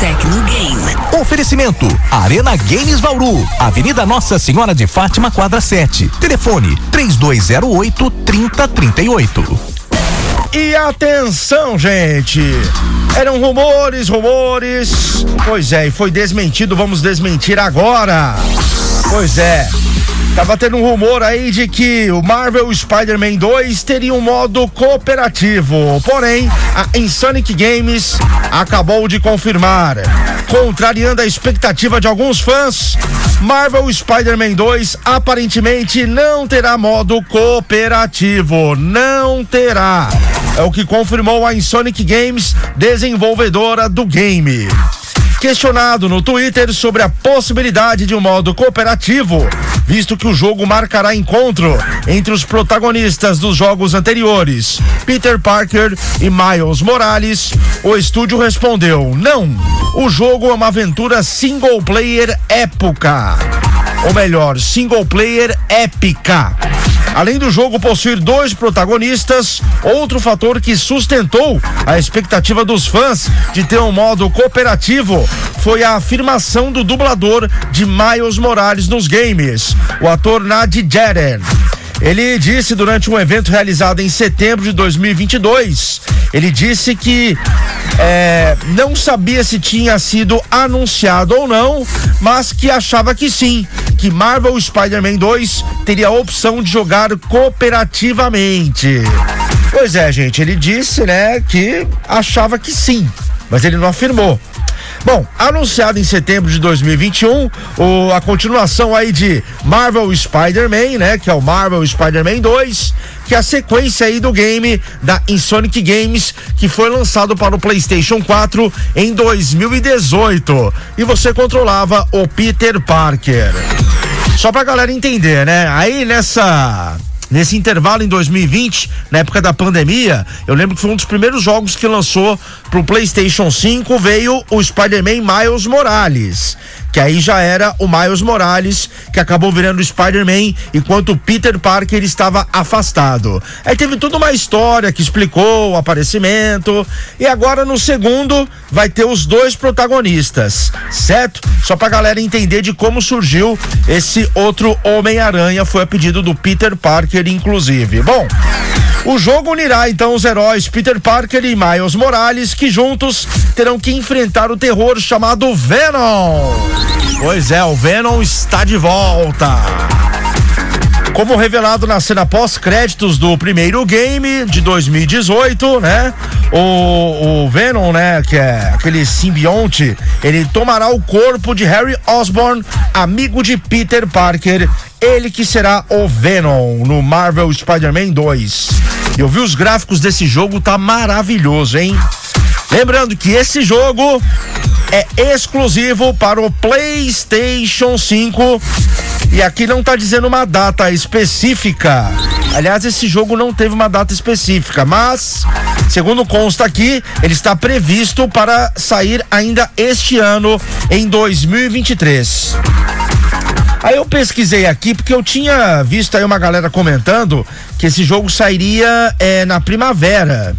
Tecnogame. Oferecimento: Arena Games Bauru, Avenida Nossa Senhora de Fátima, quadra 7. Telefone: 3208 3038. E atenção, gente! Eram rumores, rumores. Pois é, e foi desmentido, vamos desmentir agora. Pois é. Tava tendo um rumor aí de que o Marvel Spider-Man 2 teria um modo cooperativo. Porém, a Insonic Games acabou de confirmar. Contrariando a expectativa de alguns fãs, Marvel Spider-Man 2 aparentemente não terá modo cooperativo. Não terá. É o que confirmou a Insonic Games, desenvolvedora do game. Questionado no Twitter sobre a possibilidade de um modo cooperativo, visto que o jogo marcará encontro entre os protagonistas dos jogos anteriores, Peter Parker e Miles Morales, o estúdio respondeu: não, o jogo é uma aventura single player época. Ou melhor, single player épica. Além do jogo possuir dois protagonistas, outro fator que sustentou a expectativa dos fãs de ter um modo cooperativo foi a afirmação do dublador de Miles Morales nos games, o ator Nadi Jeren. Ele disse durante um evento realizado em setembro de 2022, ele disse que é, não sabia se tinha sido anunciado ou não, mas que achava que sim, que Marvel Spider-Man 2 teria a opção de jogar cooperativamente. Pois é, gente, ele disse, né, que achava que sim, mas ele não afirmou. Bom, anunciado em setembro de 2021, o, a continuação aí de Marvel Spider-Man, né? Que é o Marvel Spider-Man 2, que é a sequência aí do game da Insonic Games, que foi lançado para o PlayStation 4 em 2018. E você controlava o Peter Parker. Só pra galera entender, né? Aí nessa Nesse intervalo em 2020, na época da pandemia, eu lembro que foi um dos primeiros jogos que lançou pro PlayStation 5 veio o Spider-Man Miles Morales que aí já era o Miles Morales, que acabou virando Spider-Man, enquanto Peter Parker estava afastado. Aí teve toda uma história que explicou o aparecimento, e agora no segundo vai ter os dois protagonistas, certo? Só pra galera entender de como surgiu esse outro Homem-Aranha, foi a pedido do Peter Parker, inclusive. Bom. O jogo unirá então os heróis Peter Parker e Miles Morales, que juntos terão que enfrentar o terror chamado Venom. Pois é, o Venom está de volta. Como revelado na cena pós-créditos do primeiro game de 2018, né? O, o, Venom, né? Que é aquele simbionte, ele tomará o corpo de Harry Osborn, amigo de Peter Parker. Ele que será o Venom no Marvel Spider-Man 2. Eu vi os gráficos desse jogo, tá maravilhoso, hein? Lembrando que esse jogo é exclusivo para o PlayStation 5 e aqui não está dizendo uma data específica. Aliás, esse jogo não teve uma data específica, mas segundo consta aqui, ele está previsto para sair ainda este ano em 2023. Aí eu pesquisei aqui porque eu tinha visto aí uma galera comentando que esse jogo sairia é, na primavera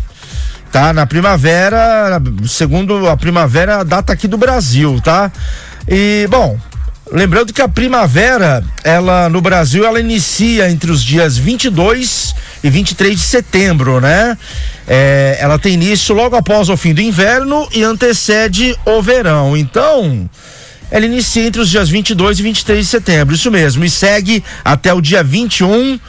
tá? Na primavera, segundo a primavera, a data aqui do Brasil, tá? E, bom, lembrando que a primavera, ela no Brasil, ela inicia entre os dias 22 e 23 de setembro, né? É, ela tem início logo após o fim do inverno e antecede o verão. Então, ela inicia entre os dias 22 e 23 de setembro, isso mesmo, e segue até o dia 21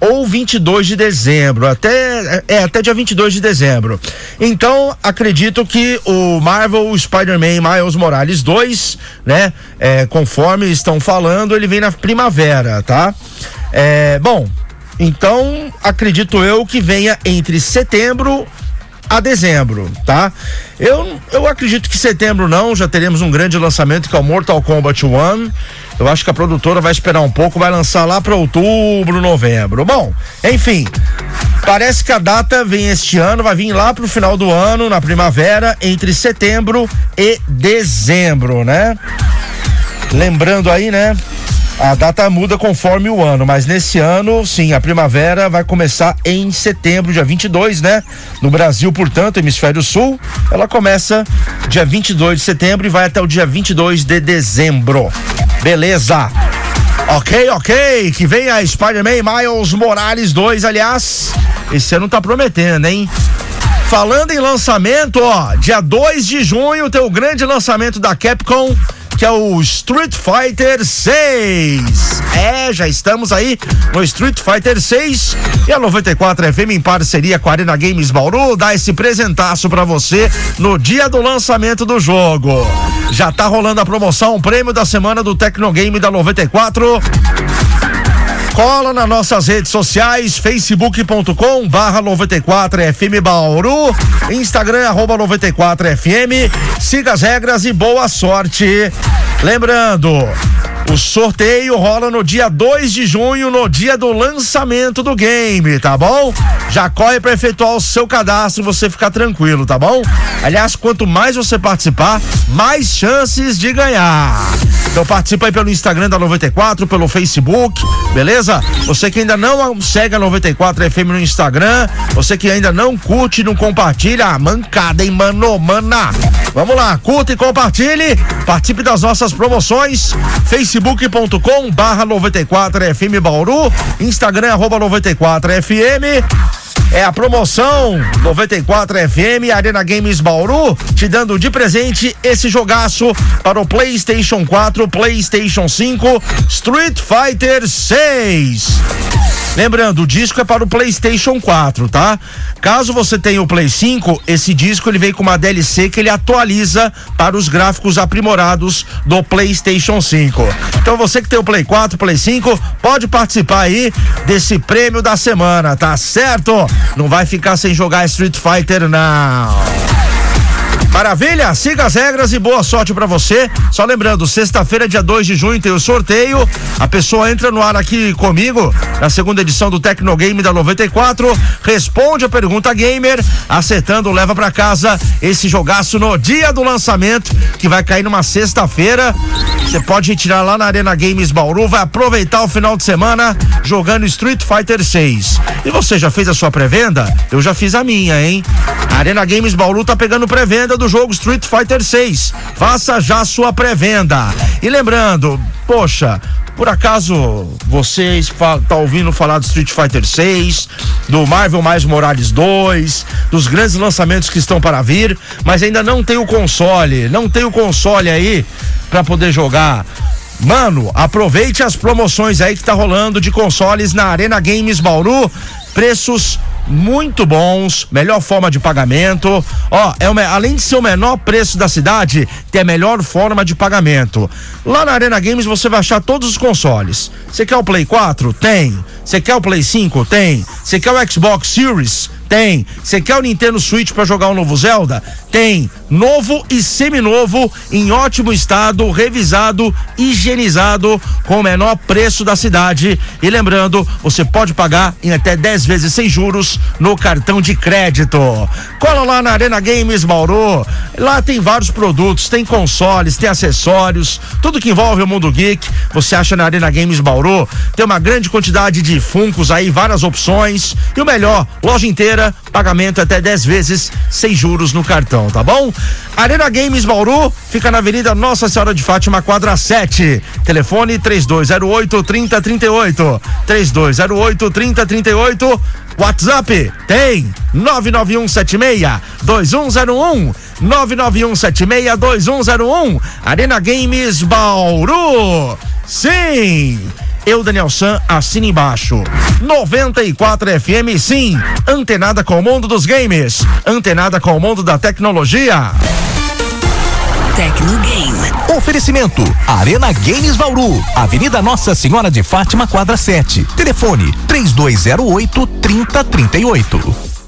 ou 22 de dezembro, até é até dia 22 de dezembro. Então, acredito que o Marvel Spider-Man Miles Morales 2, né, é, conforme estão falando, ele vem na primavera, tá? É, bom, então acredito eu que venha entre setembro a dezembro, tá? Eu, eu acredito que setembro não, já teremos um grande lançamento que é o Mortal Kombat One. Eu acho que a produtora vai esperar um pouco, vai lançar lá para outubro, novembro. Bom, enfim, parece que a data vem este ano, vai vir lá pro final do ano, na primavera, entre setembro e dezembro, né? Lembrando aí, né? A data muda conforme o ano, mas nesse ano, sim, a primavera vai começar em setembro, dia 22, né? No Brasil, portanto, hemisfério sul, ela começa dia 22 de setembro e vai até o dia 22 de dezembro. Beleza? Ok, ok, que vem a Spider-Man Miles Morales 2, aliás, esse ano tá prometendo, hein? Falando em lançamento, ó, dia 2 de junho tem o grande lançamento da Capcom que é o Street Fighter 6. É, já estamos aí no Street Fighter 6 e a 94 FM em parceria com a Arena Games Bauru dá esse presentaço para você no dia do lançamento do jogo. Já tá rolando a promoção, prêmio da semana do Tecnogame da 94. Cola nas nossas redes sociais, facebook.com barra 94 FM Bauru, Instagram arroba 94 FM. Siga as regras e boa sorte. Lembrando, o sorteio rola no dia 2 de junho, no dia do lançamento do game, tá bom? Já corre para efetuar o seu cadastro, você ficar tranquilo, tá bom? Aliás, quanto mais você participar, mais chances de ganhar. Então participa aí pelo Instagram da 94, pelo Facebook, beleza? Você que ainda não segue a 94 FM no Instagram, você que ainda não curte, não compartilha, mancada, hein, mano, mana. Vamos lá, curta e compartilhe, participe das nossas promoções, facebook.com barra 94 FM Bauru, Instagram arroba 94 FM. É a promoção 94 FM Arena Games Bauru, te dando de presente esse jogaço para o PlayStation 4, PlayStation 5, Street Fighter 6. Lembrando, o disco é para o PlayStation 4, tá? Caso você tenha o Play 5, esse disco ele vem com uma DLC que ele atualiza para os gráficos aprimorados do PlayStation 5. Então você que tem o Play 4, Play 5, pode participar aí desse prêmio da semana, tá certo? Não vai ficar sem jogar Street Fighter não. Maravilha? Siga as regras e boa sorte para você. Só lembrando, sexta-feira, dia 2 de junho, tem o sorteio. A pessoa entra no ar aqui comigo, na segunda edição do Tecnogame da 94, responde a pergunta gamer, acertando, leva para casa esse jogaço no dia do lançamento, que vai cair numa sexta-feira. Você pode retirar lá na Arena Games Bauru, vai aproveitar o final de semana jogando Street Fighter 6. E você já fez a sua pré-venda? Eu já fiz a minha, hein? Arena Games Bauru tá pegando pré-venda do jogo Street Fighter 6. Faça já sua pré-venda. E lembrando, poxa, por acaso vocês tá ouvindo falar do Street Fighter 6, do Marvel Mais Morales 2, dos grandes lançamentos que estão para vir, mas ainda não tem o console, não tem o console aí para poder jogar. Mano, aproveite as promoções aí que tá rolando de consoles na Arena Games Bauru. Preços muito bons, melhor forma de pagamento. Ó, é o, além de ser o menor preço da cidade, tem a melhor forma de pagamento. Lá na Arena Games você vai achar todos os consoles. Você quer o Play 4? Tem. Você quer o Play 5? Tem. Você quer o Xbox Series? Tem. Você quer o Nintendo Switch para jogar o novo Zelda? Tem. Novo e seminovo, em ótimo estado, revisado, higienizado, com o menor preço da cidade. E lembrando, você pode pagar em até 10 vezes sem juros no cartão de crédito. Cola lá na Arena Games Mauro. Lá tem vários produtos, tem consoles, tem acessórios, tudo que envolve o mundo geek. Você acha na Arena Games Bauru. Tem uma grande quantidade de funcos aí, várias opções. E o melhor, loja inteira pagamento até 10 vezes sem juros no cartão, tá bom? Arena Games Bauru fica na Avenida Nossa Senhora de Fátima, quadra 7. Telefone 3208 3038. 3208 3038. WhatsApp tem 99176 2101 99176 2101 Arena Games Bauru. Sim! Eu, Daniel San, assina embaixo. 94 FM, sim. Antenada com o mundo dos games. Antenada com o mundo da tecnologia. Tecnogame. Oferecimento: Arena Games Bauru, Avenida Nossa Senhora de Fátima, quadra 7. Telefone: 3208 3038.